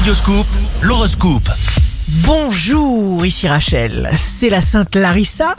Radioscoop, l'horoscope. Bonjour, ici Rachel. C'est la Sainte Larissa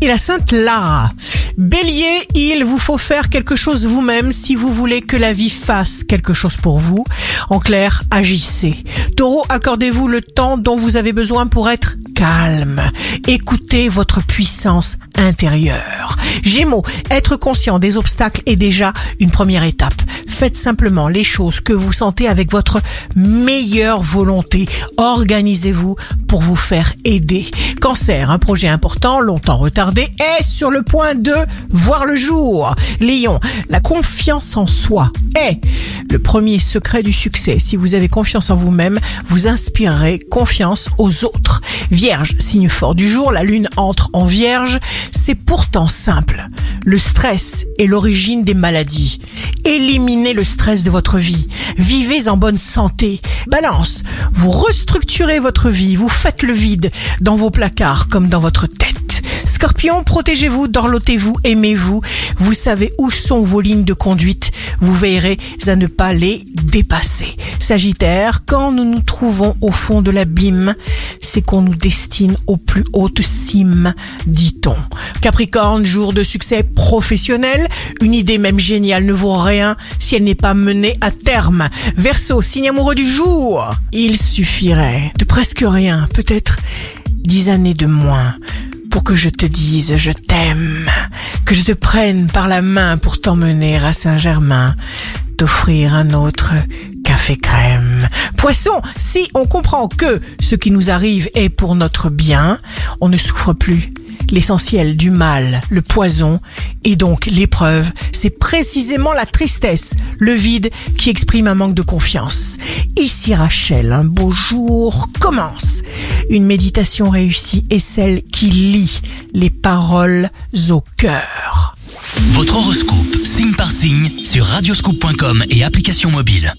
et la Sainte Lara. Bélier, il vous faut faire quelque chose vous-même si vous voulez que la vie fasse quelque chose pour vous. En clair, agissez. Taureau, accordez-vous le temps dont vous avez besoin pour être calme. Écoutez votre puissance intérieure. Gémeaux, être conscient des obstacles est déjà une première étape. Faites simplement les choses que vous sentez avec votre meilleure volonté. Organisez-vous pour vous faire aider. Cancer, un projet important, longtemps retardé, est sur le point de voir le jour. Lion, la confiance en soi est le premier secret du succès. Si vous avez confiance en vous-même, vous inspirerez confiance aux autres. Vierge, signe fort du jour, la lune entre en vierge. C'est pourtant simple. Le stress est l'origine des maladies. Éliminez le stress de votre vie. Vivez en bonne santé. Balance, vous restructurez votre vie, vous faites le vide dans vos placards comme dans votre tête. Scorpion, protégez-vous, dorlotez-vous, aimez-vous. Vous savez où sont vos lignes de conduite. Vous veillerez à ne pas les dépasser. Sagittaire, quand nous nous trouvons au fond de l'abîme, c'est qu'on nous destine aux plus hautes cimes, dit-on. Capricorne, jour de succès professionnel. Une idée même géniale ne vaut rien si elle n'est pas menée à terme. Verseau, signe amoureux du jour. Il suffirait de presque rien, peut-être dix années de moins pour que je te dise je t'aime, que je te prenne par la main pour t'emmener à Saint-Germain, t'offrir un autre café crème. Poisson, si on comprend que ce qui nous arrive est pour notre bien, on ne souffre plus. L'essentiel du mal, le poison, et donc l'épreuve, c'est précisément la tristesse, le vide qui exprime un manque de confiance. Ici Rachel, un beau jour commence. Une méditation réussie est celle qui lit les paroles au cœur. Votre horoscope, signe par signe, sur radioscoop.com et application mobile.